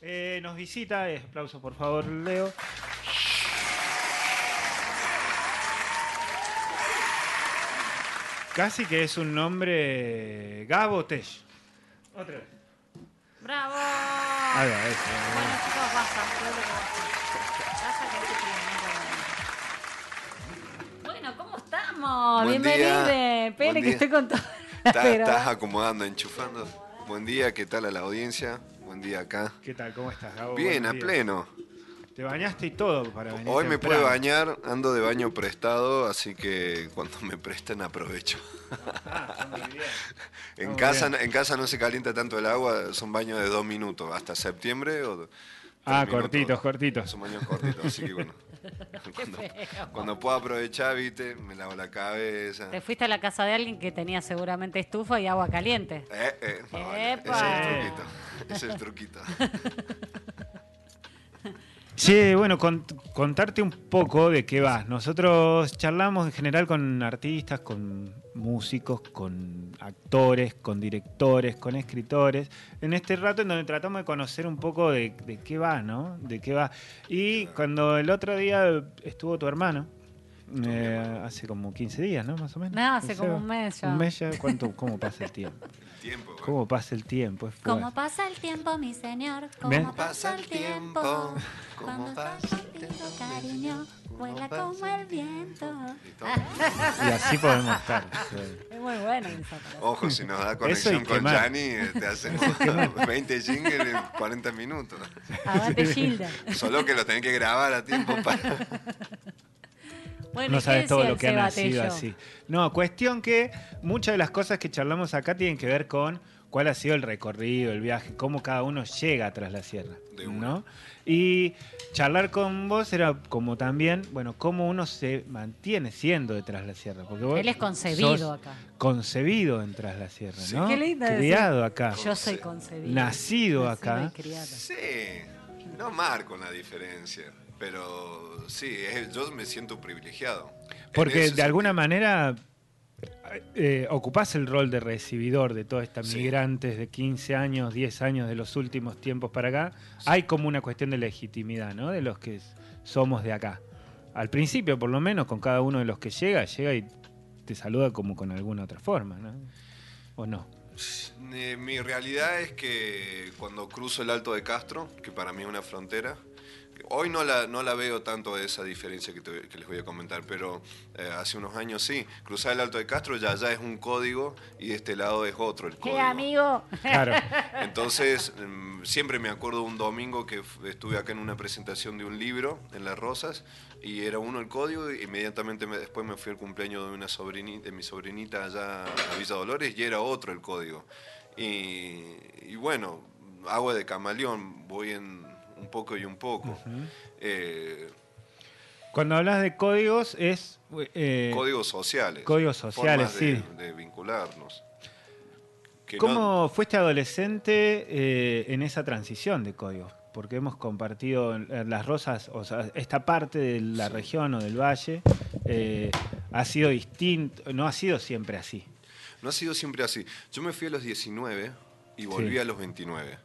Eh, nos visita, eh, aplauso por favor, Leo. Casi que es un nombre Gabo Tesh. Otra vez. ¡Bravo! Ahí va, eso. Bueno, chicos, basta. creo que basta. Basta que este. Bueno, ¿cómo estamos? Buen Bienvenido. día. Pene, Buen que día. estoy con todo. Estás, Pero- estás acomodando, enchufando. Buen día, ¿qué tal a la audiencia? Día acá. ¿Qué tal? ¿Cómo estás, Gabo? Bien, Buenos a días. pleno. Te bañaste y todo para venir. Hoy me puedo bañar, ando de baño prestado, así que cuando me presten aprovecho. Ah, está muy bien. En muy casa, bien. en casa no se calienta tanto el agua, son baños de dos minutos, hasta septiembre o Ah, minutos. cortitos, cortitos. Son baños cortitos, así que bueno. Cuando, cuando puedo aprovechar, viste, me lavo la cabeza. Te fuiste a la casa de alguien que tenía seguramente estufa y agua caliente. Eh, eh, no, ese es el truquito. Ese es el truquito. Sí, bueno, con- contarte un poco de qué vas. Nosotros charlamos en general con artistas, con músicos, con actores, con directores, con escritores. En este rato en donde tratamos de conocer un poco de, de qué va, ¿no? De qué va. Y cuando el otro día estuvo tu hermano, eh, hace como 15 días, ¿no? Más o menos. No, hace O como un mes ya. Un mes ya. ¿Cuánto, ¿Cómo pasa el tiempo? Tiempo. ¿Cómo pasa el tiempo? Es ¿Cómo pasa el tiempo, mi señor? ¿Cómo Ven. pasa el tiempo? ¿Cómo pasa el tiempo? cariño, vuela como el viento. Y así podemos estar. Es muy bueno esa. Ojo, si nos da conexión con eh, te hacemos 20 jingles en 40 minutos. Aguante Gilda. Solo que lo tenés que grabar a tiempo para... Bueno, no ¿y qué sabes todo lo que ha nacido así. No, cuestión que muchas de las cosas que charlamos acá tienen que ver con cuál ha sido el recorrido, el viaje, cómo cada uno llega tras la sierra. De una. ¿no? Y charlar con vos era como también, bueno, cómo uno se mantiene siendo de Tras la Sierra. Porque vos Él es concebido sos acá. Concebido en Tras la Sierra, Sí. ¿no? Qué lindo decir. Criado acá. Yo soy concebida. Nacido acá. y. Sí, no marco una diferencia, pero sí, es- yo me siento privilegiado. Porque de alguna manera eh, ocupás el rol de recibidor de todas estas Sí. migrantes de 15 años, 10 años de los últimos tiempos para acá. Hay como una cuestión de legitimidad, ¿no? De los que somos de acá. Al principio, por lo menos, con cada uno de los que llega, llega y te saluda como con alguna otra forma, ¿no? ¿O no? Eh, Mi realidad es que cuando cruzo el Alto de Castro, que para mí es una frontera, hoy no la, no la veo tanto esa diferencia que, te- que les voy a comentar, pero eh, hace unos años sí, cruzar el Alto de Castro ya, ya es un código y de este lado es otro el código. ¿Qué amigo? Claro. Entonces, mm, siempre me acuerdo un domingo que estuve acá en una presentación de un libro en Las Rosas y era uno el código y inmediatamente me- después me fui al cumpleaños de una sobrinita, de mi sobrinita allá a Villa Dolores y era otro el código. Y, y bueno, hago de camaleón, voy en un poco y un poco. Eh, Cuando hablas de códigos es... eh, códigos sociales. códigos sociales, formas de- sí. De vincularnos. Que no- ¿Cómo fuiste adolescente eh, en esa transición de códigos? Porque hemos compartido las rosas, o sea, esta parte de la región o del valle ha sido distinto, no ha sido siempre así. No ha sido siempre así. Yo me fui a los 19 y volví Sí. a los 29.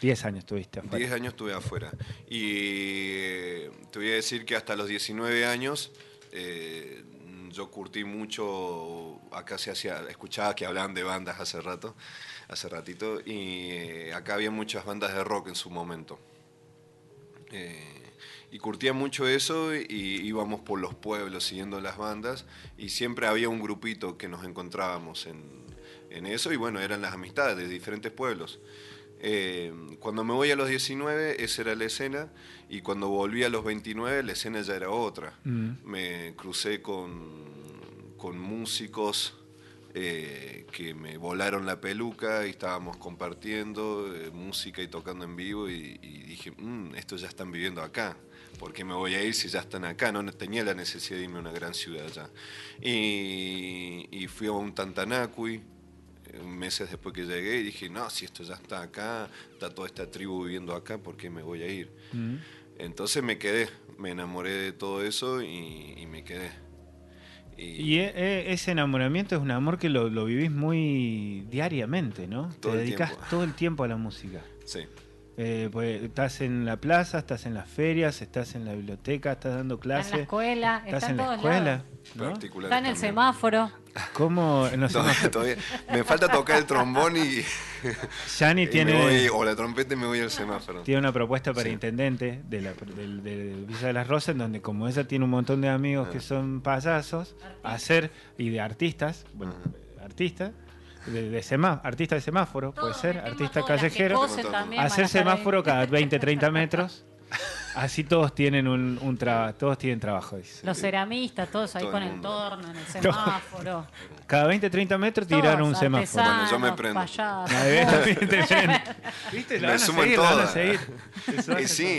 Diez años estuviste afuera. 10 años estuve afuera. Y eh, te voy a decir que hasta los 19 años eh, yo curtí mucho, acá se hacía, escuchaba que hablaban de bandas hace rato, hace ratito, y eh, acá había muchas bandas de rock en su momento. Y curtía mucho eso y íbamos por los pueblos siguiendo las bandas y siempre había un grupito que nos encontrábamos en, en eso y bueno, eran las amistades de diferentes pueblos. Eh, cuando me voy a los 19, esa era la escena, y cuando volví a los 29, la escena ya era otra. Mm. Me crucé con, con músicos eh, que me volaron la peluca y estábamos compartiendo eh, música y tocando en vivo, y, y dije, "Mm, estos ya están viviendo acá. ¿Por qué me voy a ir si ya están acá? No tenía la necesidad de irme a una gran ciudad ya. Y, y fui a un Tantanacui, meses después que llegué y dije, no, si esto ya está acá, está toda esta tribu viviendo acá, ¿por qué me voy a ir? Mm. Entonces me quedé, me enamoré de todo eso y, y me quedé. Y e- e- ese enamoramiento es un amor que lo, lo vivís muy diariamente, ¿no? Todo Te dedicas todo el tiempo a la música. Sí, Eh, pues, estás en la plaza, estás en las ferias, estás en la biblioteca, estás dando Está en la clases. escuela, Estás está en en la escuela. lados. ¿no? Está en el también. semáforo. ¿Cómo? No sé, Todavía- todavía- me falta tocar el trombón y, Yani tiene, me voy- o la trompeta y me voy al semáforo. tiene una propuesta para Sí. intendente de, la, del- de Villa de las Rosas, en donde como ella tiene un montón de amigos que Ah. son payasos, hacer, y de artistas, bueno, artistas, de, de semá- artista de semáforo, puede ser, artista callejero, hacer semáforo cada 20, 30 metros, así todos tienen un, un trabajo, todos tienen trabajo, dice. Los ceramistas, todos ahí Todo con el el mundo. torno, en el semáforo. Cada 20, 30 metros tiran un semáforo. Bueno, yo me prendo.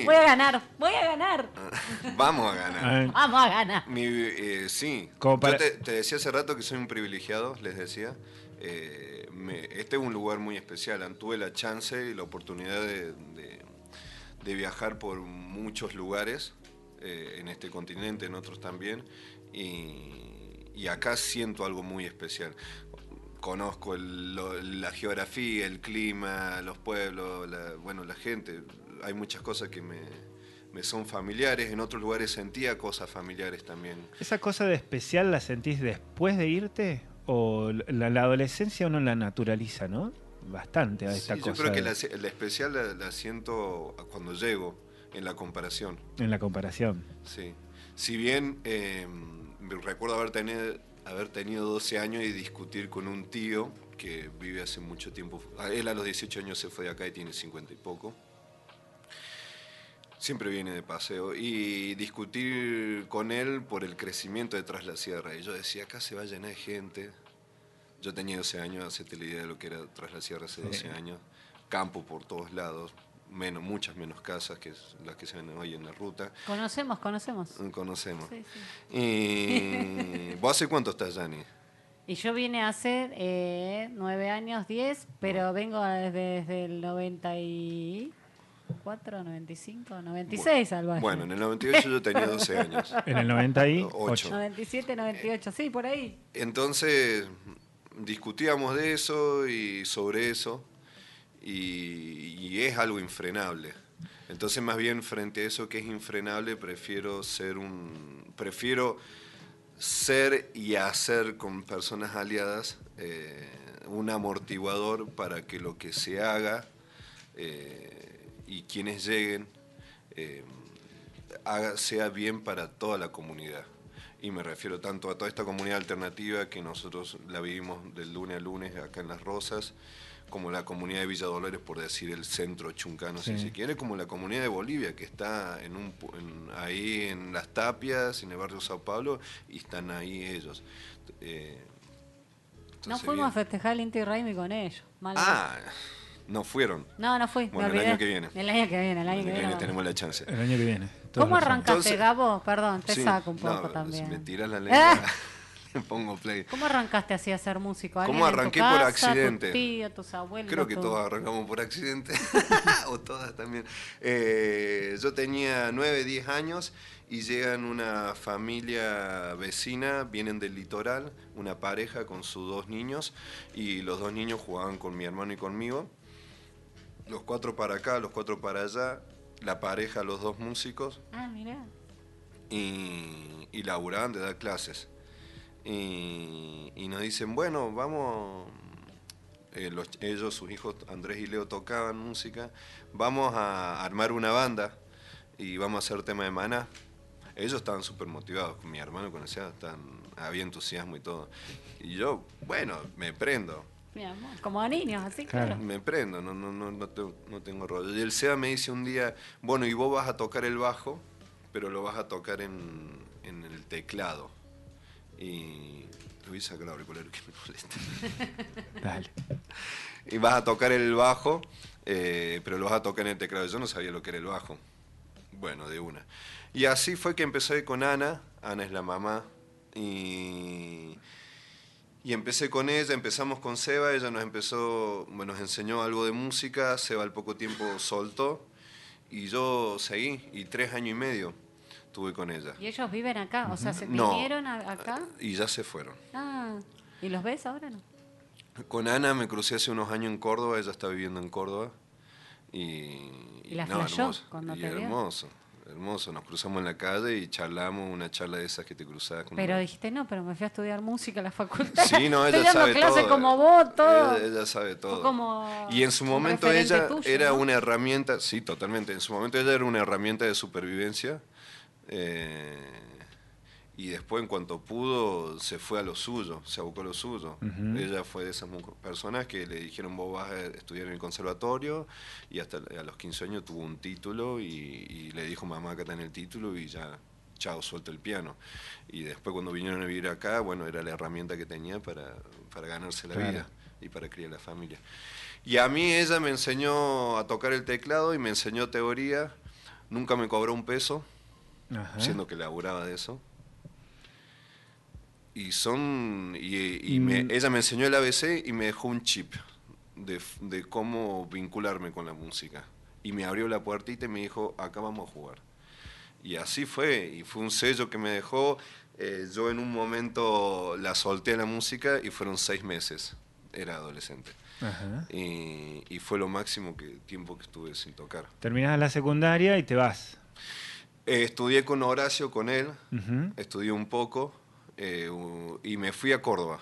Voy a ganar, voy a ganar. vamos a ganar. Vamos a ganar. Mi, eh, sí, Como para- yo te, te decía hace rato que soy un privilegiado, les decía. Eh, me- este es un lugar muy especial. Tuve la chance y la oportunidad de, de- de viajar por muchos lugares, eh, en este continente, en otros también, y, y acá siento algo muy especial. Conozco el- lo- la geografía, el clima, los pueblos, la, bueno, la gente. Hay muchas cosas que me, me son familiares. En otros lugares sentía cosas familiares también. ¿Esa cosa de especial la sentís después de irte? ¿O la, la adolescencia uno la naturaliza, no? Bastante a esta Sí, cosa. yo creo que la, la especial la, la siento cuando llego, en la comparación. En la comparación. Sí. Si bien eh, recuerdo haber tenido, haber tenido 12 años y discutir con un tío que vive hace mucho tiempo. a Él a los 18 años se fue de acá y tiene 50 y poco. Siempre viene de paseo. Y discutir con él por el crecimiento detrás de la sierra. Y yo decía, acá se va a llenar de gente. Yo tenía 12 años, hacete la idea de lo que era tras la sierra hace 12 años. Campo por todos lados, menos, muchas menos casas que las que se ven hoy en la ruta. Conocemos, conocemos. Conocemos. Sí, sí. Y ¿Vos hace cuánto estás, Dani? Y yo vine hace eh, nueve años, diez, pero vengo desde, desde el 94, 95, 96, algo así. Bueno, en el 98 yo tenía 12 años. En el 98. Ocho. 97, 98, sí, por ahí. Entonces discutíamos de eso y sobre eso y, y es algo infrenable. Entonces más bien frente a eso que es infrenable prefiero ser un prefiero ser y hacer con personas aliadas eh, un amortiguador para que lo que se haga eh, y quienes lleguen eh, haga, sea bien para toda la comunidad. Y me refiero tanto a toda esta comunidad alternativa que nosotros la vivimos del lunes a lunes acá en Las Rosas, como la comunidad de Villa Dolores, por decir el centro chuncano, si Sí. se quiere, como la comunidad de Bolivia, que está en un, pu- en- ahí en Las Tapias, en el barrio Sao Paulo, y están ahí ellos. Eh, No fuimos a festejar el Inti Raimi con ellos. Mal Ah, no fueron. No, no fui. Bueno, me el año que viene. El año que viene, el año El que año que viene. tenemos la chance. El año que viene. ¿Cómo arrancaste, Entonces- Gabo? Perdón, te Sí, saco un no, poco si también. me tiras la lengua, le pongo play. ¿Cómo arrancaste así a ser músico? ¿Alguien ¿Cómo tu arranqué por accidente? Tu tío, tus abuelos. Creo que tu- todos arrancamos por accidente, o todas también. Eh, yo tenía 9, 10 años y llegan una familia vecina, vienen del litoral, una pareja con sus dos niños y los dos niños jugaban con mi hermano y conmigo. Los cuatro para acá, los cuatro para allá, la pareja, los dos músicos Ah, mirá. y, y laburaban de dar clases. Y, y nos dicen, bueno, vamos, eh, los- ellos, sus hijos Andrés y Leo tocaban música, vamos a armar una banda y vamos a hacer tema de maná. Ellos estaban súper motivados, mi hermano conocía, había entusiasmo y todo. Y yo, bueno, me prendo, Mi amor, Como a niños, así, Claro. claro. me prendo, no, no, no, no, tengo, no tengo rollo. Y el SEA me dice un día, bueno, y vos vas a tocar el bajo, pero lo vas a tocar en, en el teclado. Y te voy a sacar el auricular que me molesta. Dale. Y vas a tocar el bajo, eh, pero lo vas a tocar en el teclado. Yo no sabía lo que era el bajo. Bueno, de una. Y así fue que empecé con Ana. Ana es la mamá. Y, y empecé con ella, empezamos con Seba. Ella nos empezó, bueno, nos enseñó algo de música. Seba al poco tiempo soltó. Y yo seguí. Y tres años y medio tuve con ella. ¿Y ellos viven acá? O sea, ¿se No. vinieron a- acá? Y ya se fueron. Ah, ¿y los ves ahora no? Con Ana me crucé hace unos años en Córdoba, ella está viviendo en Córdoba. Y, ¿Y la no, hermoso. cuando y te hermoso, hermoso. Nos cruzamos en la calle y charlamos una charla de esas que te cruzabas con Pero una- dijiste, no, pero me fui a estudiar música a la facultad. Sí, no, ella Estoy dando sabe todo. como vos, todo. Ella, ella sabe todo. como y en su momento ella tuyo, era ¿no? una herramienta, sí, totalmente. En su momento ella era una herramienta de supervivencia. eh, y después, en cuanto pudo, se fue a lo suyo, se abocó a lo suyo. Ujú. Ella fue de esas personas que le dijeron, vos vas a estudiar en el conservatorio, y hasta a los 15 años tuvo un título, y, y le dijo, mamá, acá está en el título, y ya, chao, suelta el piano. Y después cuando vinieron a vivir acá, bueno, era la herramienta que tenía para, para ganarse la Claro. vida y para criar la familia. Y a mí ella me enseñó a tocar el teclado y me enseñó teoría, nunca me cobró un peso, Ajá. siendo que laburaba de eso. Y son. Y, y me- ella me enseñó el ABC y me dejó un chip de, de cómo vincularme con la música. Y me abrió la puertita y me dijo: Acá vamos a jugar. Y así fue. Y fue un sello que me dejó. Eh, yo en un momento la solté a la música y fueron seis meses. Era adolescente. Ajá. Y, y fue lo máximo que tiempo que estuve sin tocar. Terminás la secundaria y te vas. Eh, estudié con Horacio, con él. Ujú. estudié un poco eh, y me fui a Córdoba.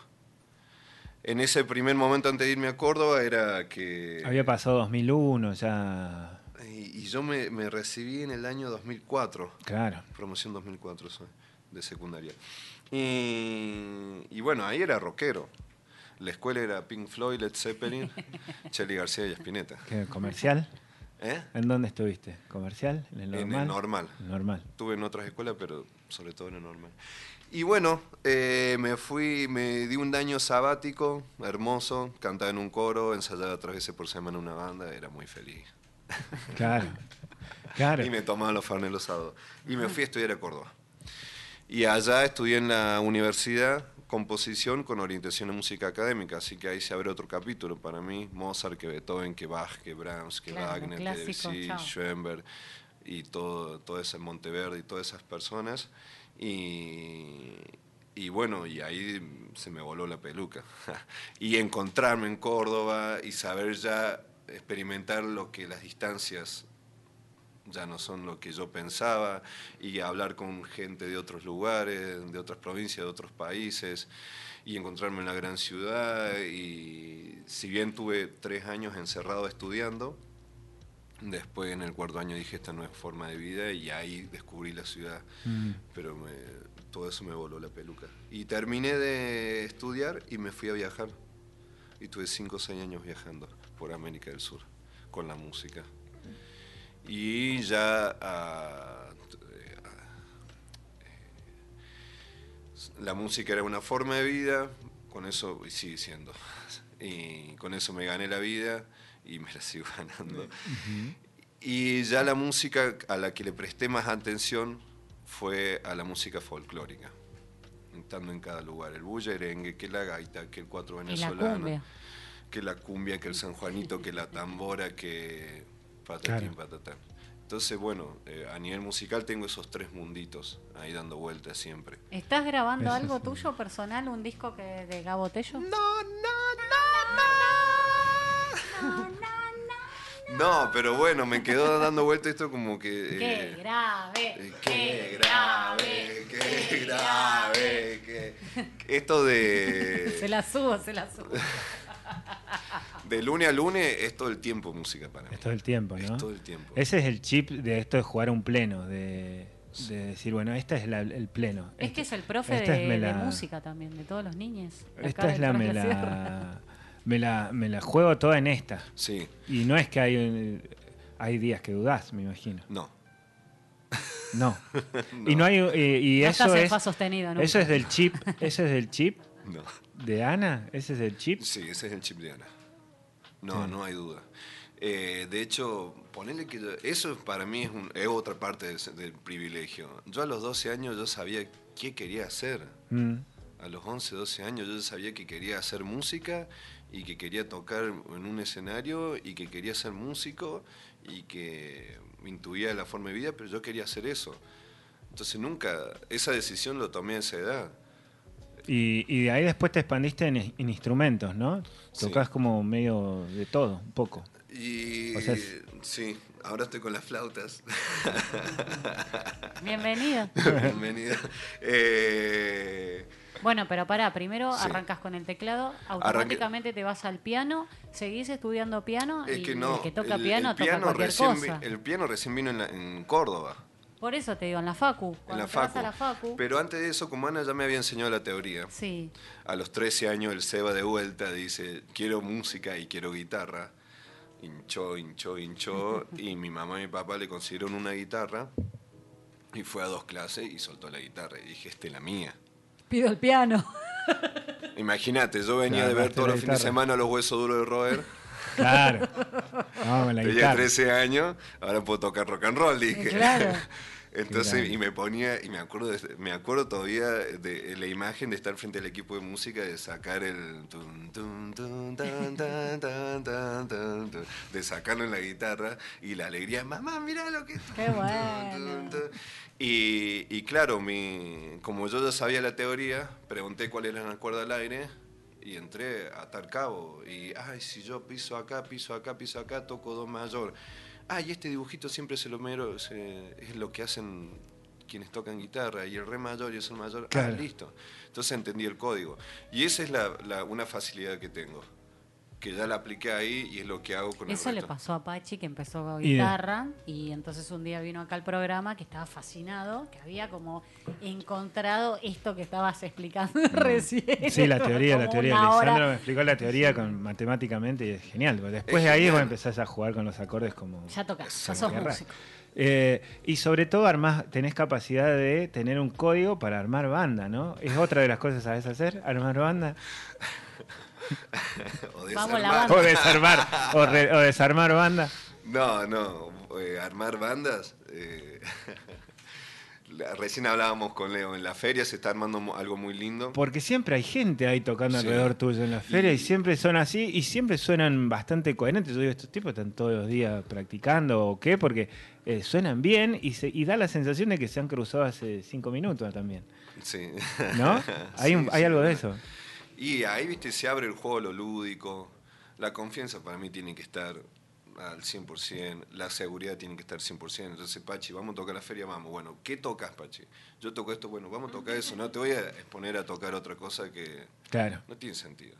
En ese primer momento antes de irme a Córdoba era que... Había pasado 2001, ya. Y, y yo me, me recibí en el año 2004, Claro. promoción 2004 soy, de secundaria. Y, y bueno, ahí era rockero. La escuela era Pink Floyd, Led Zeppelin, Charlie García y Spinetta. ¿Qué, ¿Comercial? ¿Eh? ¿En dónde estuviste? ¿Comercial? ¿En el En normal? el normal. Normal. Estuve en otras escuelas, pero sobre todo en el normal. Y bueno, eh, me fui, me di un año sabático, hermoso, cantaba en un coro, ensayaba tres veces por semana en una banda, era muy feliz. Claro. Claro. Y me tomaba los farnes los sábados. Y me fui a estudiar a Córdoba. Y allá estudié en la universidad composición con orientación en música académica, así que ahí se abre otro capítulo para mí, Mozart, que Beethoven, que Bach, que Brahms, que Claro, Wagner, que clásico, Debussy, chao. Schoenberg y todo, todo ese Monteverde y todas esas personas. Y, y bueno, y ahí se me voló la peluca. y encontrarme en Córdoba y saber ya experimentar lo que las distancias ya no son lo que yo pensaba, y hablar con gente de otros lugares, de otras provincias, de otros países, y encontrarme en la gran ciudad. Y si bien tuve tres años encerrado estudiando, después en el cuarto año dije, esta no es forma de vida, y ahí descubrí la ciudad. Mm. Pero me- todo eso me voló la peluca. Y terminé de estudiar y me fui a viajar. Y tuve cinco o seis años viajando por América del Sur con la música. Y ya ah, eh, ah, eh, la música era una forma de vida, con eso y sigue siendo. Y con eso me gané la vida y me la sigo ganando. Y ya la música a la que le presté más atención fue a la música folclórica, estando en cada lugar. El bullerengue, que la gaita, que el cuatro la venezolano, cumbia. que la cumbia, que el San Juanito, que la tambora, que patatín, Claro. patatán. Entonces, bueno, eh, a nivel musical tengo esos tres munditos ahí dando vueltas siempre. ¿Estás grabando Eso algo sí. tuyo personal, un disco que de Gabo Tello? No, No, pero bueno, me quedó dando vueltas esto como que... ¡Qué eh, grave! eh, Qué grave, qué grave, qué... Esto Se de... la subo, se la subo. De lunes a lunes es todo el tiempo música para mí. Es todo el tiempo, Es ¿no? todo el tiempo. Ese es el chip de esto de jugar un pleno, de, de decir, bueno, este es la- el pleno. Es Este- que es el profe de, es me de la- música también, de todos los niños. Esta es la me, La la, me la me la juego toda en esta. Sí, Y no es que hay, hay días que dudás, me imagino. no. No. Y no hay eh, y No eso es fa sostenido eso es del chip, ese es del chip No. de Ana, ese es del chip. Sí, ese es el chip de Ana. No, Sí. no hay duda. Eh, de hecho, ponerle que yo- eso para mí es, un- es otra parte del, del privilegio. Yo a los 12 años yo sabía qué quería hacer. Mm. A los 11, 12 años yo sabía que quería hacer música y que quería tocar en un escenario y que quería ser músico y que intuía la forma de vida, pero yo quería hacer eso. Entonces nunca, esa decisión lo tomé a esa edad. Y, y de ahí después te expandiste en, en instrumentos, ¿no? Sí. Tocas como medio de todo, un poco. Y O sea, Sí, ahora estoy con las flautas. Bienvenido. Bienvenido. Eh, Bueno, pero pará, primero Sí. arrancas con el teclado, automáticamente te vas al piano, seguís estudiando piano es y que no. el que toca el- piano el toca piano cualquier recién vi- cosa. el piano recién vino en, la- en Córdoba. Por eso te digo, en la facu. En Cuando la te vas facu. a la facu. Pero antes de eso, como Ana ya me había enseñado la teoría, Sí. a los 13 años el Seba de vuelta dice, quiero música y quiero guitarra. Hinchó, hinchó, hinchó. y mi mamá y mi papá le consiguieron una guitarra. Y fue a dos clases y soltó la guitarra. Y dije, esta es la mía. Pido el piano. Imagínate, yo venía Claro, de ver todos los fines de semana los huesos duros de roer. Claro. Con la Tenía guitarra. 13 años, ahora puedo tocar rock and roll, dije. Claro. Entonces, y me ponía, y me acuerdo, de- me acuerdo todavía de la imagen de estar frente al equipo de música, de sacar el tun, tun, tun, tan, tan, tan, tan, tan, tun, de sacarlo en la guitarra y la alegría, mamá, mira lo que Qué bueno. tun, tun". Y, y claro, mi, como yo ya sabía la teoría, pregunté cuál era la cuerda al aire y entré a atar cabo. Y, ay, si yo piso acá, piso acá, piso acá, toco do mayor. Ay, este dibujito siempre se lo mero, se- es lo que hacen quienes tocan guitarra, y el re mayor y el sol mayor, Claro. ah, listo. Entonces entendí el código. Y esa es la, la- una facilidad que tengo, que ya la apliqué ahí y es lo que hago con Eso el le resto. pasó a Pachi que empezó con guitarra y entonces un día vino acá al programa que estaba fascinado, que había como encontrado esto que estabas explicando recién. Mm. Sí, la teoría, la teoría. Lisandro me explicó la teoría con matemáticamente y es genial. Después de ahí genial. vos empezás a jugar con los acordes como... Ya tocas, ya sos músico. Eh, y sobre todo armás, tenés capacidad de tener un código para armar banda, ¿no? Es otra de las cosas que sabes hacer, armar banda. O Vamos, la desarmar. O desarmar, o, re- o desarmar banda. No, no, eh, armar bandas. eh, la- recién hablábamos con Leo, en la feria se está armando algo muy lindo. Porque siempre hay gente ahí tocando Sí. alrededor tuyo en la feria y, Y- siempre son así y siempre suenan bastante coherentes. Yo digo, estos tipos están todos los días practicando o qué, porque eh, suenan bien y, se, y da la sensación de que se han cruzado hace cinco minutos también. Sí. ¿No? hay Sí, un- hay sí, algo de eso. Y ahí, viste, se abre el juego, lo lúdico. La confianza para mí tiene que estar al 100%, la seguridad tiene que estar 100%. Entonces, Pachi, vamos a tocar la feria, vamos. Bueno, ¿qué tocas, Pachi? Yo toco esto, bueno, vamos a tocar eso. No te voy a exponer a tocar otra cosa que Claro. no tiene sentido.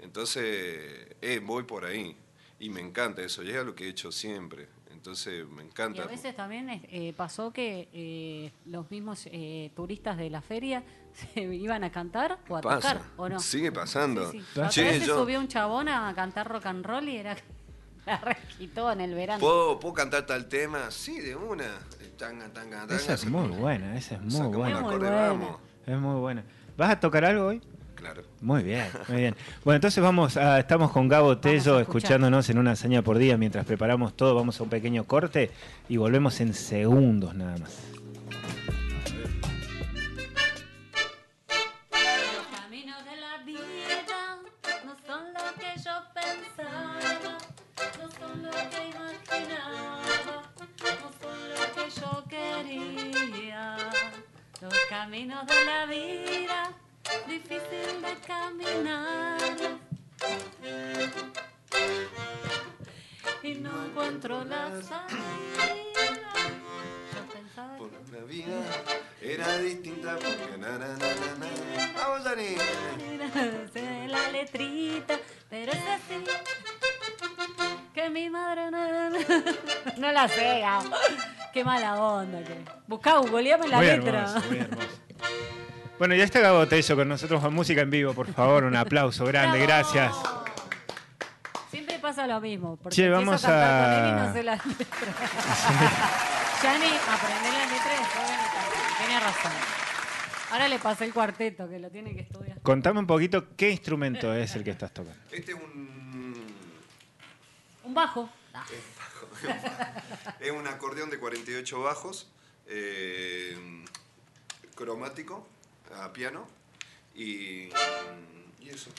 Entonces, eh, voy por ahí. Y me encanta eso, llega lo que he hecho siempre. Entonces, me Y encanta. a veces también eh, pasó que eh, los mismos eh, turistas de la feria se iban a cantar o a Pasa, tocar, ¿o no? sigue pasando. Sí, sí. Che, vez se yo- subió un chabón a cantar rock and roll y era la requitó en el verano. ¿Puedo, ¿Puedo cantar tal tema? Sí, de una. Tanga, tanga, tanga, Esa es muy buena, esa es muy buena. Es muy buena. Es muy buena. ¿Vas a tocar algo hoy? Claro. Muy bien, muy bien. Bueno, entonces vamos a, estamos con Gabo Tello escuchándonos en una hazaña por día mientras preparamos todo. Vamos a un pequeño corte y volvemos en segundos nada más. Que imaginaba, no son lo que yo quería. Los caminos de la vida, difícil de caminar. Y no encuentro la salida. Yo pensaba Por la vida era distinta porque na, na, na, na, na. Vamos, Dani. la letrita, pero es así. Que mi madre no, no la sé. ah. Qué mala onda que. Buscá, googleame la muy letra. hermoso, muy hermoso. Bueno, ya está Gabo Tello con nosotros con música en vivo, por favor, un aplauso grande, ¡Bravo! gracias. Siempre pasa lo mismo. Porque Che, vamos a cantar a- con él y no sé la letra. Yani, aprendé la letra y después. Tiene razón. Ahora le pasé el cuarteto, que lo tiene que estudiar. Contame un poquito qué instrumento es el que estás tocando. Este es un, Un bajo. Ah, es un acordeón de 48 bajos, eh, cromático, a piano. Y, y eso.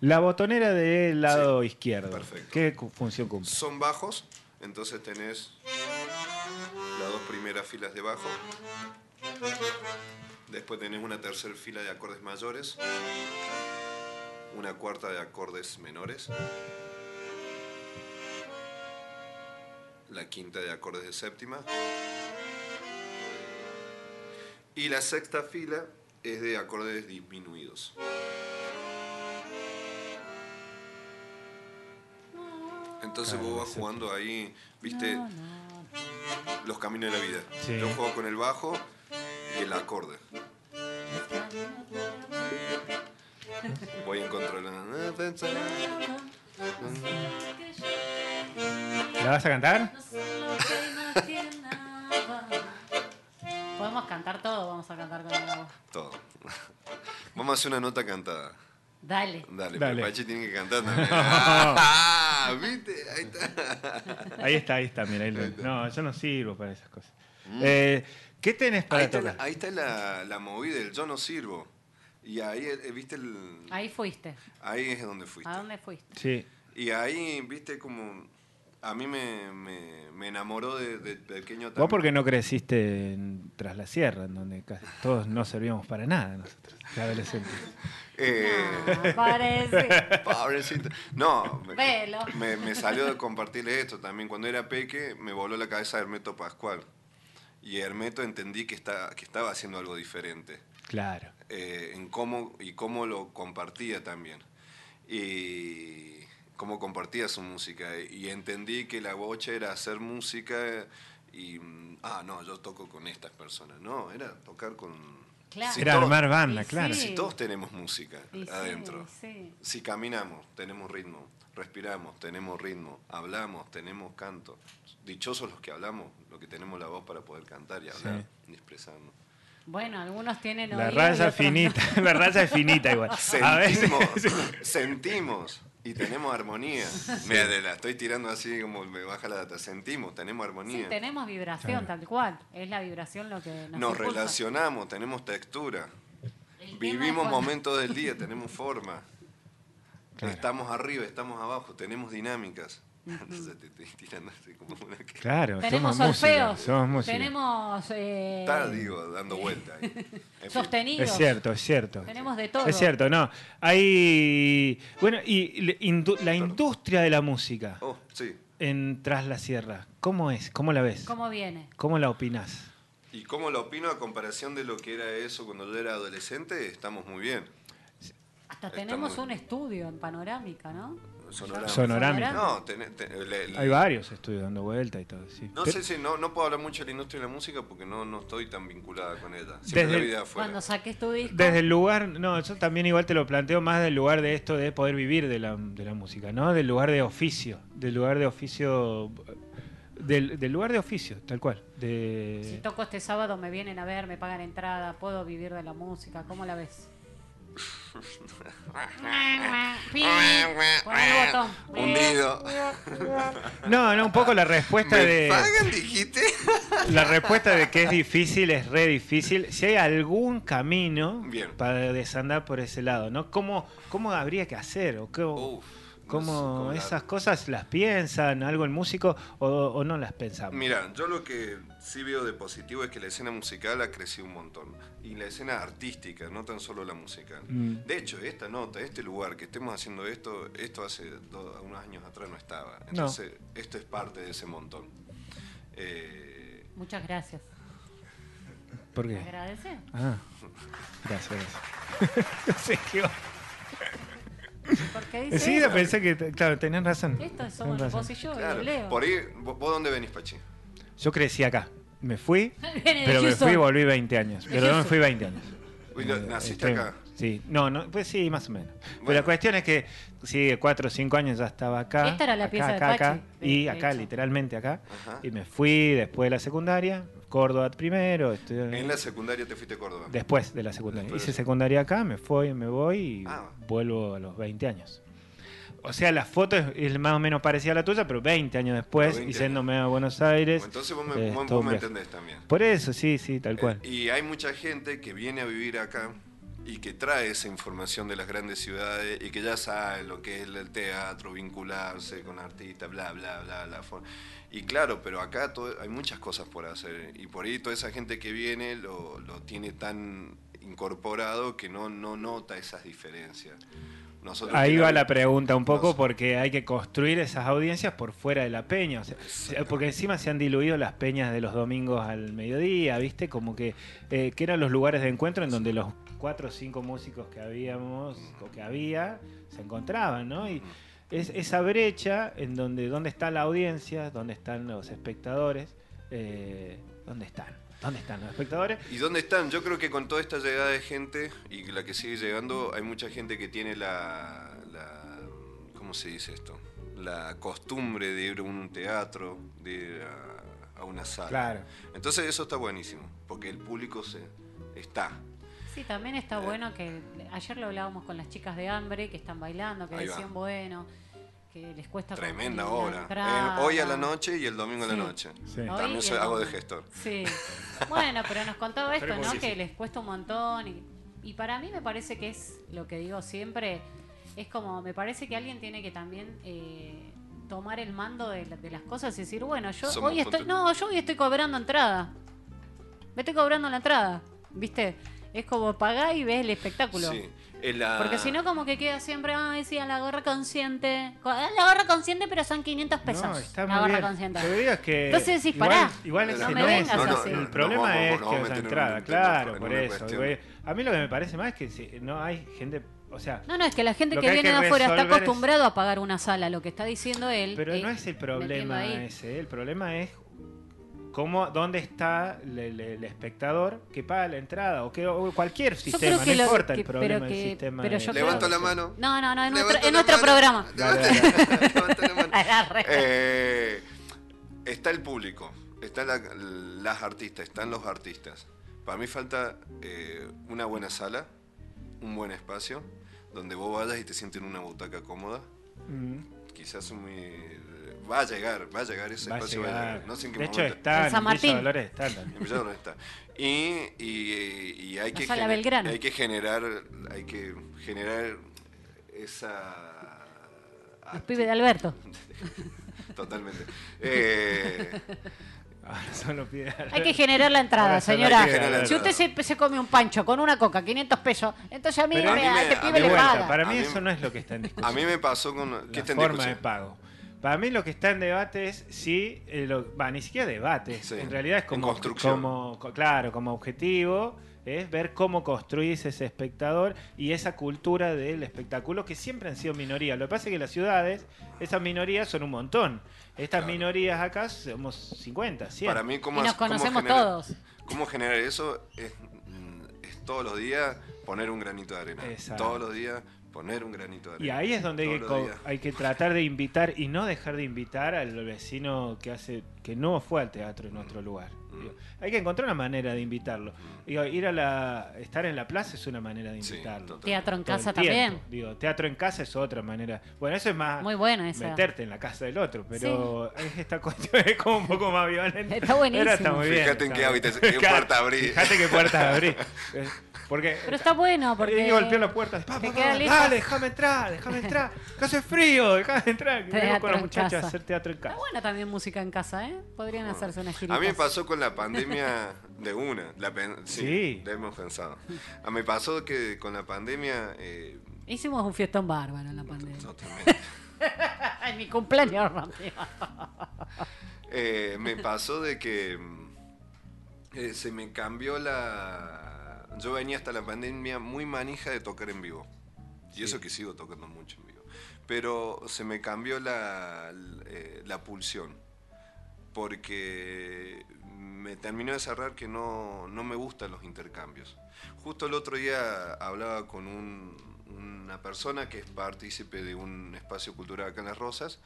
La botonera del lado izquierdo. perfecto. ¿Qué función cumple? Son bajos, entonces tenés las dos primeras filas de bajo. Después tenés una tercera fila de acordes mayores. Una cuarta de acordes menores. La quinta de acordes de séptima. Y la sexta fila es de acordes disminuidos. Entonces Claro, vos vas jugando ahí, viste, No, no, los caminos de la vida. Sí. Yo juego con el bajo y el acorde. Voy en control. ¿La vas a cantar? no son lo que imaginaba. Podemos cantar todo, vamos a cantar con la voz. Todo. Vamos a hacer una nota cantada. Dale. Dale, Dale. pero Pachi tiene que cantar también. Ah, ¿Viste? Ahí está. Ahí está, ahí está, mira. ahí No, yo no sirvo para esas cosas. Eh, ¿Qué tenés para Ahí está, la, ahí está la, la movida, el yo no sirvo. Y ahí, eh, ¿viste? El, Ahí fuiste. ahí es donde fuiste. ¿A dónde fuiste? Sí. Y ahí, viste, como. A mí me, me, me enamoró de, de pequeño Vos también. porque no creciste en- tras la sierra, en donde casi todos no servíamos para nada nosotros, de adolescentes. Eh, Ah, pobrecito. No, me, me salió de compartirle esto también. Cuando era peque, me voló la cabeza Hermeto Pascual. Y Hermeto entendí que, está, que estaba haciendo algo diferente. Claro. eh, en cómo y cómo lo compartía también. Y cómo compartía su música. Y entendí que la bocha era hacer música y, mm, ah, no, yo toco con estas personas. No, era tocar con... Claro. Si Era todos- armar banda, claro. sí. Si todos tenemos música Y sí, adentro. sí. Si caminamos, tenemos ritmo. Respiramos, tenemos ritmo. Hablamos, tenemos canto. Dichosos los que hablamos, los que tenemos la voz para poder cantar y hablar y expresarnos. Bueno, algunos tienen La raza otros no. finita, la raza es finita igual. A veces- Sentimos, sentimos y tenemos armonía. Mira, te la estoy tirando así como me baja la data. Sentimos, tenemos Sí, armonía. tenemos vibración, tal cual. Es la vibración lo que nos, Nos impulsa. relacionamos, tenemos textura. El Vivimos momentos del día, tenemos forma. Claro. Estamos arriba, estamos abajo, tenemos dinámicas. Entonces te estoy tirando así como una que... Claro, Tenemos somos música, solfeos, somos música. tenemos eh, digo, dando vuelta sostenidos. Es cierto, es cierto. Tenemos de todo. Es cierto, no. Hay. Bueno, y le- indu- la industria de la música Oh, sí. en Tras la Sierra, ¿cómo es? ¿Cómo la ves? ¿Cómo viene? ¿Cómo la opinás? ¿Y cómo lo opino a comparación de lo que era eso cuando yo era adolescente? Estamos muy bien. Hasta tenemos un estudio en panorámica, ¿no? Sonorama. Sonorámica. No, ten- ten- le- le- Hay varios estudios dando vuelta y todo, sí. No sé si no, no puedo hablar mucho de la industria de la música porque no, no estoy tan vinculada con ella. Siempre Desde la el- vida afuera. Cuando saques tu disco. Desde el lugar, no, yo también igual te lo planteo más del lugar de esto de poder vivir de la, de la música, ¿no? Del lugar de oficio, del lugar de oficio, del, del lugar de oficio, tal cual. Si De... toco este sábado, me vienen a ver, me pagan entrada, puedo vivir de la música. ¿Cómo la ves? Hundido. No, no, un poco la respuesta ¿Me de... pagan, dijiste? La respuesta de que es difícil es re difícil. Si hay algún camino Bien. para desandar por ese lado, ¿no? ¿Cómo, cómo habría que hacer? ¿O qué- Uf, no cómo sé cómo la- esas cosas las piensan algo el músico o, o no las pensamos? Mira, yo lo que sí veo de positivo es que la escena musical ha crecido un montón. Y la escena artística, no tan solo la musical. Mm. De hecho, esta nota, este lugar que estemos haciendo esto, esto hace unos años atrás no estaba. Entonces, esto es parte de ese montón. Eh, Muchas gracias. ¿Por ¿Me qué? agradeces? Ah, gracias, gracias. No sé qué va. ¿Por qué dice Sí, eso? pensé que, claro, tenés razón. Esto somos Tenés razón. vos y yo, y claro, Leo. por ahí, ¿vos dónde venís, Pachi? Yo crecí acá. Me fui, de pero me fui y volví 20 años. De Pero no me fui 20 años. Uy, no, Eh, ¿Naciste estoy- acá? Sí, no, no, pues sí, más o menos. Pero Bueno. la cuestión es que, sí, cuatro o cinco años ya estaba acá. Esta era la acá, pieza de acá, Pachi, acá, de- y de acá, hecho. literalmente acá. Ajá. Y me fui después de la secundaria, Córdoba primero. estudié- En la secundaria te fuiste a Córdoba. Después de la secundaria. Después Hice secundaria acá, me fui, me voy y Ah. vuelvo a los 20 años. O sea, la foto es, es más o menos parecida a la tuya, pero 20 años después, Pero 20 y yéndome a Buenos Aires. Entonces vos me, eh, vos- vos me entendés también. Por eso, sí, sí, tal cual. Eh, y hay mucha gente que viene a vivir acá y que trae esa información de las grandes ciudades y que ya sabe lo que es el teatro, vincularse con artistas, bla, bla, bla, bla. Y claro, pero acá todo- hay muchas cosas por hacer y por ahí toda esa gente que viene lo, lo tiene tan incorporado que no, no nota esas diferencias. Nosotros Ahí va la pregunta un poco Nos- porque hay que construir esas audiencias por fuera de la peña. o sea, porque encima se han diluido las peñas de los domingos al mediodía, ¿viste? Como que, eh, que eran los lugares de encuentro en donde los cuatro o cinco músicos que habíamos o que había se encontraban, ¿no? Y es esa brecha en donde dónde está la audiencia, dónde están los espectadores, eh, ¿dónde están? ¿Dónde están los espectadores? ¿Y dónde están? Yo creo que con toda esta llegada de gente y la que sigue llegando, hay mucha gente que tiene la, la- ¿cómo se dice esto? La costumbre de ir a un teatro, de ir a, a una sala. Claro. Entonces eso está buenísimo, porque el público se está. Sí, también está bueno que ayer lo hablábamos con las chicas de hambre que están bailando, que Ahí va. decían bueno, que les cuesta Tremenda. Eh, hoy a la noche y el domingo a la noche. Sí. También soy, hago de gestor. Sí. Bueno, pero nos contaba esto, ¿no? que les cuesta un montón. Y, y para mí me parece que es lo que digo siempre. Es como, me parece que alguien tiene que también eh, tomar el mando de, la- de las cosas y decir, bueno, yo Somos hoy estoy, no, yo hoy estoy cobrando entrada. Me estoy cobrando la entrada, ¿viste? Es como pagá y ves el espectáculo. Sí. En la- Porque si no, como que queda siempre, ah, decía la gorra consciente. Co- La gorra consciente, pero son 500 pesos. No, está la muy gorra bien. consciente. Lo que digo es que Entonces decís, igual, pará, igual es no me no es- vengas no, no, así. el problema vamos- es que a meter en entrada, un- claro, en por eso. a mí lo que me parece más es que si no hay gente, o sea, No, no, es que la gente que, viene que de afuera está es- acostumbrado a pagar una sala. Lo que está diciendo él. pero eh, no es el problema ese, el problema es cómo, dónde está el, el- el espectador que paga la entrada o que o cualquier sistema, creo que no lo- importa que- el problema del sistema. pero de- yo Levanto creo- la mano. No, no, no, en nuestro, Levanto en la nuestro mano. programa. Levanta- levanta la mano. Agarre. Eh, está el público, están la- las artistas, están los artistas. Para mí falta eh, una buena sala, un buen espacio, donde vos vayas y te sientes en una butaca cómoda. Mm, Quizás muy... Va a llegar, va a llegar ese va a espacio. va a llegar. No sé en qué de hecho está En San Martín. Dolores. En Villa Dolores está. Y, y- y hay, que gener- hay que generar, hay que generar esa Los pibes de Alberto. totalmente. Eh, Ahora solo pide- Hay que generar la entrada, señora. la Si usted se, se come un pancho con una coca, 500 pesos, entonces a mí, me- a mí a me- este a pibe le vuelta, paga. para mí mí- eso no es lo que está en discusión. a mí me pasó con ¿qué la está en forma de pago. Para mí lo que está en debate es si, eh, lo- va, ni siquiera debate, Sí, en realidad es en como, construcción. como, co- claro, como objetivo, es ver cómo construís ese espectador y esa cultura del espectáculo que siempre han sido minorías. Lo que pasa es que las ciudades, esas minorías son un montón. Estas Claro. minorías acá somos 50, 100. Para mí, ¿cómo, Y nos cómo conocemos generar- todos. ¿Cómo generar eso? Es, es todos los días poner un granito de arena. Exacto. Todos los días poner un granito de arena. Y ahí es donde hay que, hay que tratar de invitar y no dejar de invitar al vecino que hace que no fue al teatro en otro lugar. Mm. Digo, hay que encontrar una manera de invitarlo. Digo, ir a la estar en la plaza es una manera de Sí, invitarlo. total. Teatro en Todo casa tiempo. también. Digo, teatro en casa es otra manera. Bueno, eso es más Muy buena esa. meterte en la casa del otro, pero es esta cuestión es como un poco más violenta. Está buenísimo. Pero está muy bien. Fíjate en está qué hábitat- qué puerta abrí. Fíjate qué puerta abrí. Eh, Porque Pero está bueno porque. y golpeó la puerta. Pa, pa, pa, dale, déjame entrar, déjame entrar. Que hace frío, déjame entrar. Que con los muchachos a hacer teatro en Está casa. buena también música en casa, ¿eh? Podrían hacerse una girita. A mí me pasó con la pandemia de una. La pen- sí, Sí. la hemos pensado. A mí me pasó que con la pandemia. eh, Hicimos un fiestón bárbaro en la pandemia. totalmente. Ay, mi cumpleaños. Eh, me pasó de que eh, se me cambió la... Yo venía hasta la pandemia muy manija de tocar en vivo. Y eso que sigo tocando mucho en vivo. Pero se me cambió la, l- eh, la pulsión. Porque me terminó de cerrar que no, no me gustan los intercambios. Justo el otro día hablaba con un- una persona que es partícipe de un espacio cultural acá en Las Rosas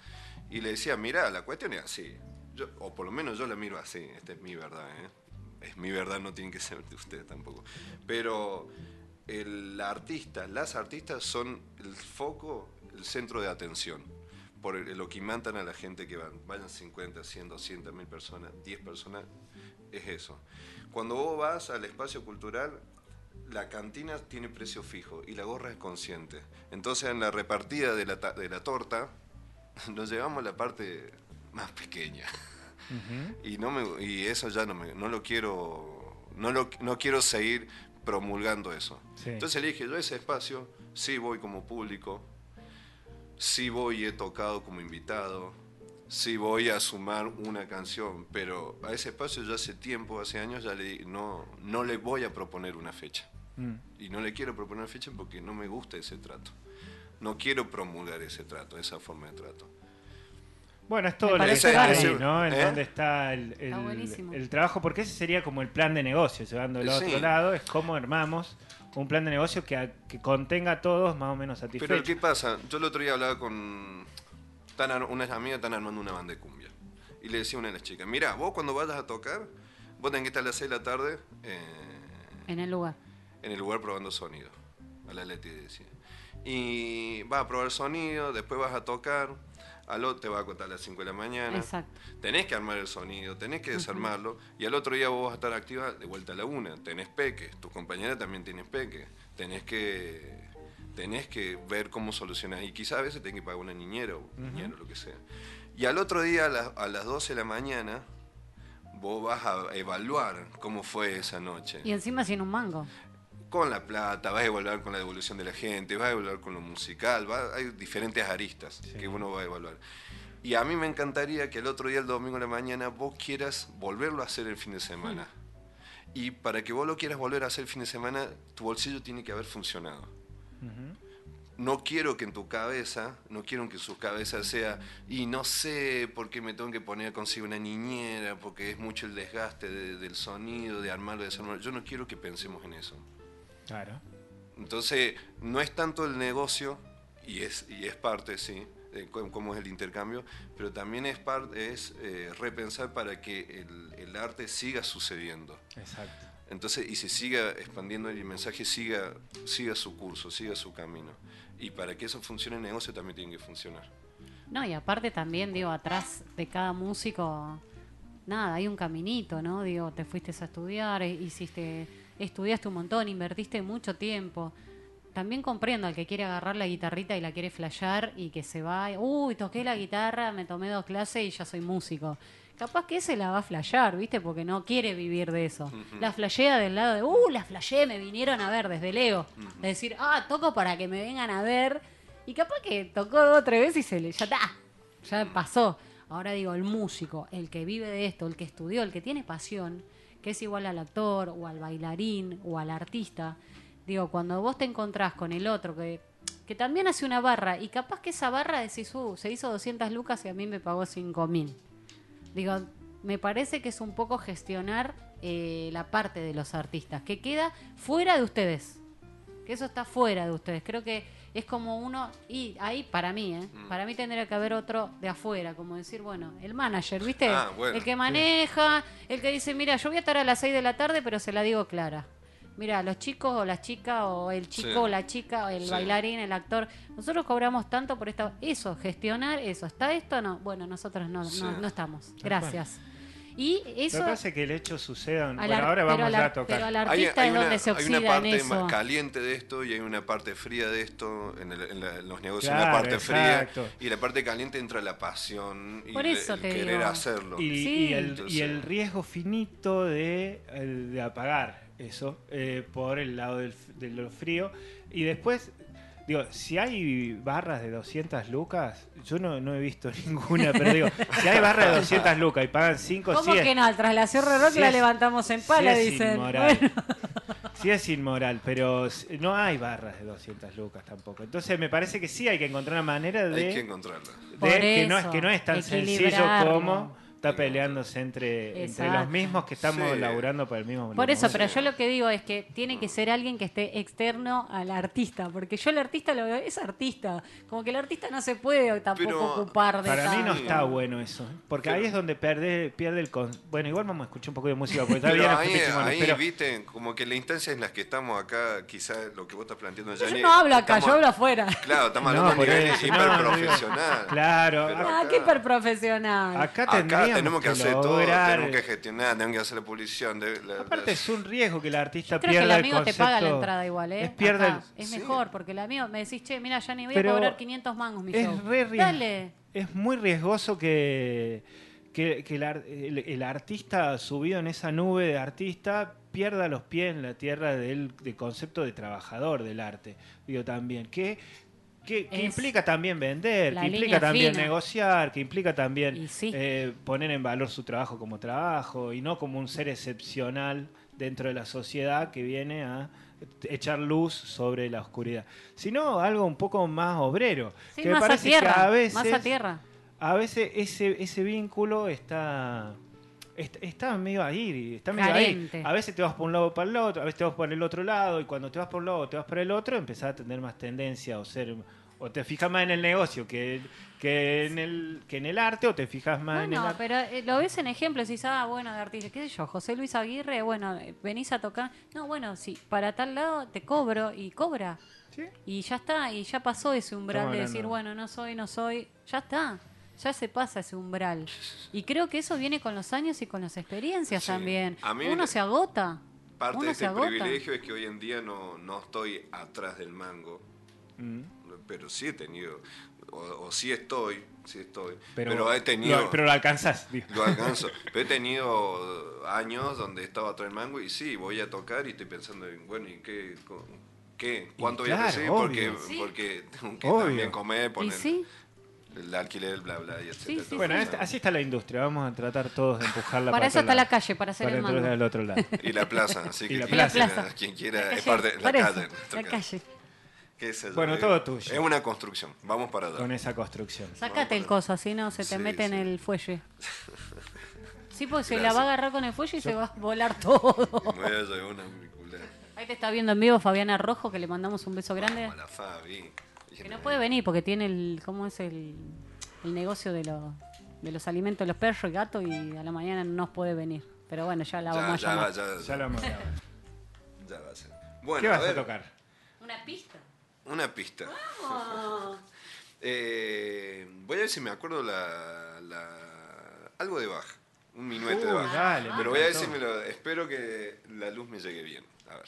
y le decía, mira, la cuestión es así. Yo- o por lo menos yo la miro así, esta es mi verdad. ¿eh? Es mi verdad, no tiene que ser de ustedes tampoco. Pero el artista, las artistas son el foco, el centro de atención. Por lo que imantan a la gente que van. Vayan 50, 100, 200 mil personas, 10 personas, es eso. Cuando vos vas al espacio cultural, la cantina tiene precio fijo y la gorra es consciente. Entonces en la repartida de la, de la torta nos llevamos la parte más pequeña. Ujú. Y no me y eso ya no me no lo quiero no lo no quiero seguir promulgando eso. Sí. Entonces le dije, yo a ese espacio sí voy como público, sí voy y he tocado como invitado, sí voy a sumar una canción, pero a ese espacio yo hace tiempo, hace años, ya le no, no le voy a proponer una fecha. Mm. Y no le quiero proponer una fecha porque no me gusta ese trato. No quiero promulgar ese trato, esa forma de trato. Bueno, es todo lo que parece está ahí, bárbaro. ¿no? En ¿Eh? dónde está el, el- Está buenísimo. el trabajo, porque ese sería como el plan de negocio, llevándolo a Sí. otro lado, es cómo armamos un plan de negocio que, a- que contenga a todos más o menos satisfechos. Pero ¿qué pasa? Yo el otro día hablaba con están ar- unas amigas, están armando una banda de cumbia. Y le decía a una de las chicas, mira, vos cuando vayas a tocar, vos tenés que estar a las 6 de la tarde eh, En el lugar. en el lugar probando sonido. A la Leti decía. Y vas a probar sonido, después vas a tocar, al otro te va a contar a las 5 de la mañana. Exacto. Tenés que armar el sonido, tenés que desarmarlo, y al otro día vos vas a estar activa de vuelta a la una. Tenés peques, tu compañera también tiene peques. Tenés que, tenés que ver cómo solucionás. Y quizás a veces tenés que pagar una niñera o niñero, lo que sea. Y al otro día, a, las- a las 12 de la mañana, vos vas a evaluar cómo fue esa noche. Y encima sin un mango. Con la plata, vas a evaluar con la devolución de la gente, vas a evaluar con lo musical, va- hay diferentes aristas que uno va a evaluar. Y a mí me encantaría que el otro día, el domingo de la mañana, vos quieras volverlo a hacer el fin de semana. Y para que vos lo quieras volver a hacer el fin de semana, tu bolsillo tiene que haber funcionado. No quiero que en tu cabeza, no quiero que en sus cabezas sea, y no sé por qué me tengo que poner consigo una niñera, porque es mucho el desgaste de- del sonido, de armarlo, de desarmarlo. Yo no quiero que pensemos en eso. Claro. Entonces, no es tanto el negocio, y es, y es parte, sí, de cómo es el intercambio, pero también es, parte, es eh, repensar para que el, el arte siga sucediendo. Exacto. Entonces, y se siga expandiendo y el mensaje siga, siga su curso, siga su camino. Y para que eso funcione el negocio también tiene que funcionar. No, y aparte también, digo, atrás de cada músico, nada, hay un caminito, ¿no? Digo, te fuiste a estudiar, eh, hiciste, estudiaste un montón, invertiste mucho tiempo. También comprendo al que quiere agarrar la guitarrita y la quiere flashear y que se va, uy, toqué la guitarra, me tomé dos clases y ya soy músico. Capaz que ese la va a flashear, ¿viste? Porque no quiere vivir de eso. La flashea del lado de, uh, la flasheé, me vinieron a ver desde Leo. De decir, ah, toco para que me vengan a ver. Y capaz que tocó dos o tres veces y se le, ya está, ya pasó. Ahora digo, el músico, el que vive de esto, el que estudió, el que tiene pasión, que es igual al actor o al bailarín o al artista, digo, cuando vos te encontrás con el otro que, que también hace una barra y capaz que esa barra decís, uh, se hizo 200 lucas y a mí me pagó 5 mil. Digo, me parece que es un poco gestionar eh, la parte de los artistas, que queda fuera de ustedes. Que eso está fuera de ustedes. Creo que es como uno, y ahí para mí, ¿eh? para mí tendría que haber otro de afuera, como decir, bueno, el manager, ¿viste? Ah, bueno. el que maneja, el que dice, mira, yo voy a estar a las 6 de la tarde, pero se la digo clara. Mira, los chicos o las chicas o el chico Sí. o la chica o el Sí. bailarín, el actor, nosotros cobramos tanto por esta, eso, gestionar eso. ¿Está esto o no? Bueno, nosotros no, Sí. no, no estamos. Gracias. Y eso... Me parece que el hecho suceda. Bueno, ar- ahora vamos ar- a tocar. Pero al artista es donde se hay una parte en eso. más caliente de esto y hay una parte fría de esto. En, el- en la- en los negocios Claro, una parte exacto. fría y la parte caliente entra la pasión y Por el- eso el te querer digo. hacerlo. Y, Sí. y el, y Entonces- el riesgo finito de, apagar eso eh, por el lado del, de lo frío. Y después, digo, si hay barras de 200 lucas, yo no, no he visto ninguna, pero digo, si hay barras de 200 lucas y pagan 5 ¿Cómo que es- no? Al traslación re rock sí la es- levantamos en sí pala, es dicen. inmoral. Bueno. Sí es inmoral, pero no hay barras de 200 lucas tampoco. Entonces me parece que sí hay que encontrar una manera de... Hay que encontrarla. de Por que no es que no es tan sencillo como está peleándose entre, los mismos que estamos Sí. laburando por el mismo Por eso, pero yo lo que digo es que tiene que ser alguien que esté externo al artista, porque yo el artista lo veo, es artista, como que el artista no se puede tampoco Pero ocupar de para mí no está bueno eso porque Pero- ahí es donde pierde, pierde el con... bueno igual vamos a escuchar un poco de música porque está Pero bien ahí, ahí, pero viste, como que la instancia en la que estamos acá, quizás lo que vos estás planteando, Yo Yanni, no hablo acá, estamos- yo hablo afuera. Claro, estamos hablando nivel no, no, hiperprofesional. claro Pero Ah, acá- qué hiperprofesional. acá Acá tendríamos tenemos que hacer todo, lograr- tenemos que gestionar, tenemos que hacer la publicidad. de- la- aparte es un riesgo que el artista Creo que pierda el amigo te paga la concepto- entrada igual, ¿eh? es pierde Acá. el- Es Sí. mejor, porque el amigo me decís, che, mira, ya ni voy Pero a cobrar 500 mangos mi es show. re ries- Dale. es muy riesgoso que, que, el, el- el artista subido en esa nube de artista pierda los pies en la tierra del, del concepto de trabajador del arte. Digo también, que, que, implica también vender, que implica también fina. negociar, que implica también sí. eh, poner en valor su trabajo como trabajo y no como un ser excepcional dentro de la sociedad que viene a echar luz sobre la oscuridad, sino algo un poco más obrero. Sí, que me más a parece tierra. que a veces, más a tierra. a veces ese, ese vínculo está, est- está medio ahí, está medio Carente. ahí. A veces te vas por un lado o para el otro, a veces te vas por el otro lado, y cuando te vas por un lado o te vas para el otro, empezás a tener más tendencia o ser o te fijas más en el negocio que, que en el que en el arte o te fijas más en el Bueno, arte. pero eh, lo ves en ejemplos y dices, ah, bueno, de artista, qué sé yo, José Luis Aguirre, bueno, eh, venís a tocar. No, bueno, sí, para tal lado te cobro y cobra. ¿Sí? Y ya está, y ya pasó ese umbral Estamos de hablando- decir, bueno, no soy, no soy, ya está. Ya se pasa ese umbral. Y creo que eso viene con los años y con las experiencias Sí. también. A mí Uno se agota. Parte Uno de se agota. privilegio es que hoy en día no, no estoy atrás del mango, Mm. pero sí he tenido, o, o sí estoy, sí estoy, Pero, pero, he tenido, lo, pero lo alcanzás. digo. lo alcanzo, pero he tenido años donde estaba atrás del mango y sí, voy a tocar y estoy pensando en, bueno, ¿y qué? ¿Qué? ¿Cuánto voy claro, a recibir? Porque. Sí. porque tengo que Obvio. también comer, Y sí, el alquiler, bla, bla, y etcétera. sí, Bueno, sí. esta- así está la industria. Vamos a tratar todos de empujarla para eso otro está la calle, para hacer Para el mango. al otro lado. Y la plaza, así Y que la quien, plaza. quiera, quien quiera, La es calle, parte de la eso, calle. la calle. Bueno, todo tuyo. Es una construcción, vamos para allá. Con esa construcción. Sacate el coso, así no se te Sí, mete en el fuelle. Sí, porque se la Gracias. va a agarrar con el fuelle y se va a volar todo. Me voy a llevar una película. Ahí te está viendo en vivo Fabiana Rojo, que le mandamos un beso grande. Vamos a la Fabi. Que no puede venir porque tiene el, ¿cómo es el, el negocio de, los de los alimentos de los perros y gatos y a la mañana no nos puede venir. Pero bueno, ya la Ya, vamos a ya, llamar. va, ya, Ya lo hemos grabado. ya va a ser. Bueno, ¿Qué vas a, ver, tocar? Una pista. Una pista. Eh, voy a ver si me acuerdo la, la- algo de Bach. Un minuete de Bach. dale, Pero voy a decírmelo. Espero que la luz me llegue bien. A ver.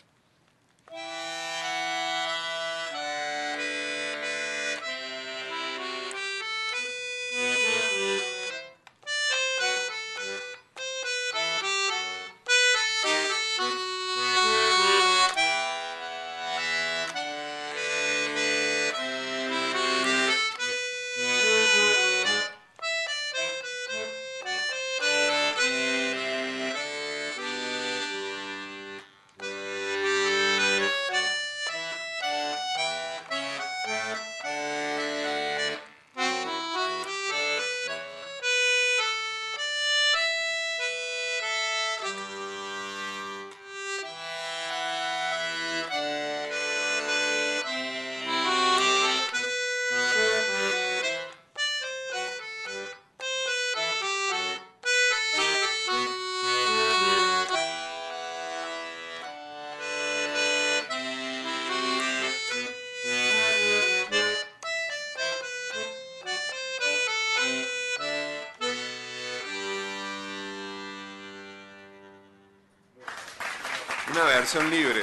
Una versión libre.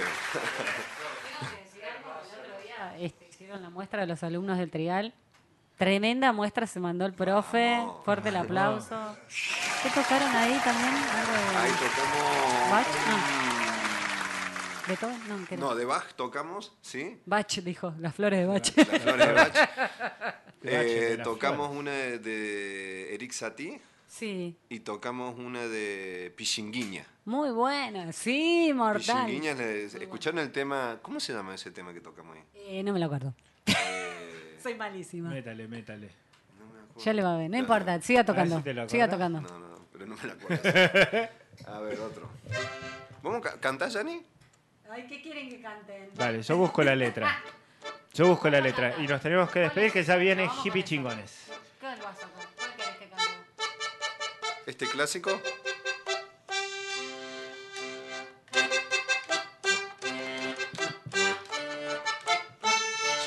Este, hicieron la muestra de los alumnos del trial. Tremenda muestra se mandó el profe. Fuerte el aplauso. ¿Qué tocaron ahí también? ¿Algo de Ahí tocamos. Bach? No, ¿qué era? No, de Bach tocamos, ¿sí? Bach, dijo, las flores de Bach. Las flores de Bach. De de Eh, tocamos una de, de Eric Satie Sí, y tocamos una de Pichinguiña. muy buena. Sí, mortal. Pichinguiña, les- ¿escucharon el tema? ¿Cómo se llama ese tema que tocamos ahí? Eh, no me lo acuerdo. Eh, Soy malísima. Métale, métale. no me acuerdo. Ya le va a ver, no importa, siga tocando. si te lo Siga tocando. No, no, pero no me la acuerdo. A ver, otro. ¿Vamos a ca- cantar, Yanni? Ay, ¿qué quieren que canten? Vale, yo busco la letra. Yo busco la letra. Y nos tenemos que despedir que ya viene hippie chingones. ¿Cuál Este clásico.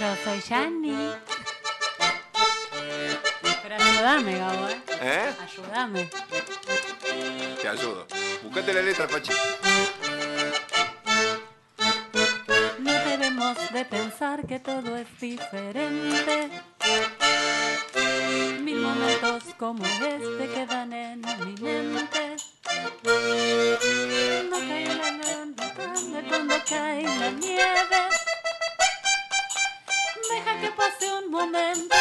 Yo soy Yanni. Pero ayúdame, Gabo, ¿eh? ¿Eh? Ayúdame. Te ayudo. Buscate la letra, Pachi. De pensar que todo es diferente. Mil momentos como este quedan en mi mente. No cae la nieve cuando cae la nieve. Deja que pase un momento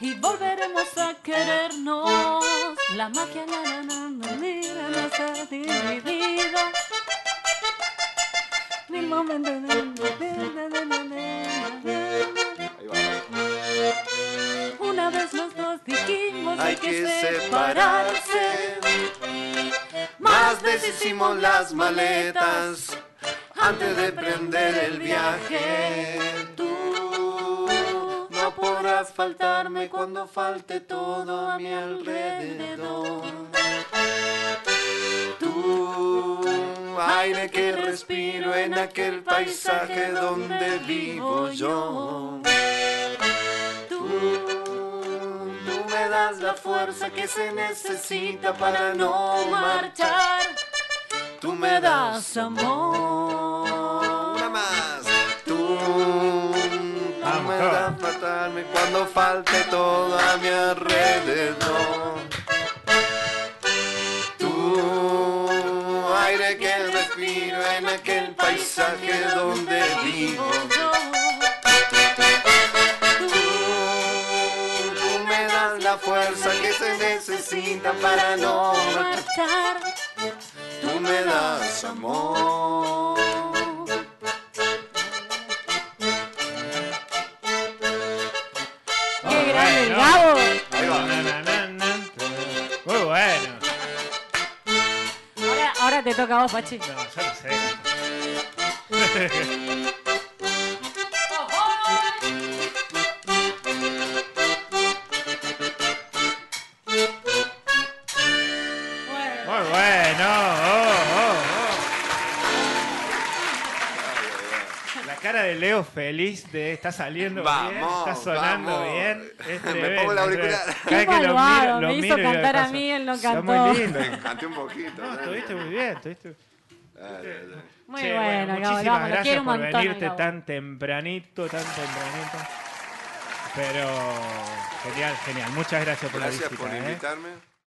y volveremos a querernos. La magia la la la la dividido. Mil va. Una vez los dos dijimos Hay que separarse. Más deshicimos las maletas antes de prender el viaje. Tú no podrás faltarme cuando falte todo a mi alrededor. Tú, aire que respiro en aquel paisaje donde vivo yo. Tú, tú me das la fuerza que se necesita para no marchar. Tú me das amor. Una más. Tú, tú Vamos, me todo. das faltarme cuando falte todo a mi alrededor. Tú, aire que respiro en aquel paisaje donde vivo. Tú, tú me das la fuerza que se necesita para no marchar. Tú me das amor. Toca a vos, Pachi. No, yo no sé. Muy bueno. Oh, oh, oh. La cara de Leo feliz de está saliendo bien, Vamos, está sonando vamos. bien. Es Me pongo la auricular. Qué Cada que lo malvado, miro- lo me hizo cantar a mí, él no cantó. muy lindo. Canté un poquito. No, estuviste muy bien, estuviste. Muy Che, bueno, Gabo, muchísimas vamos, lo gracias quiero un por montón. venirte Gabo. tan tempranito, tan tempranito. Pero genial, genial. Muchas gracias por la Gracias visita. por ¿eh? invitarme.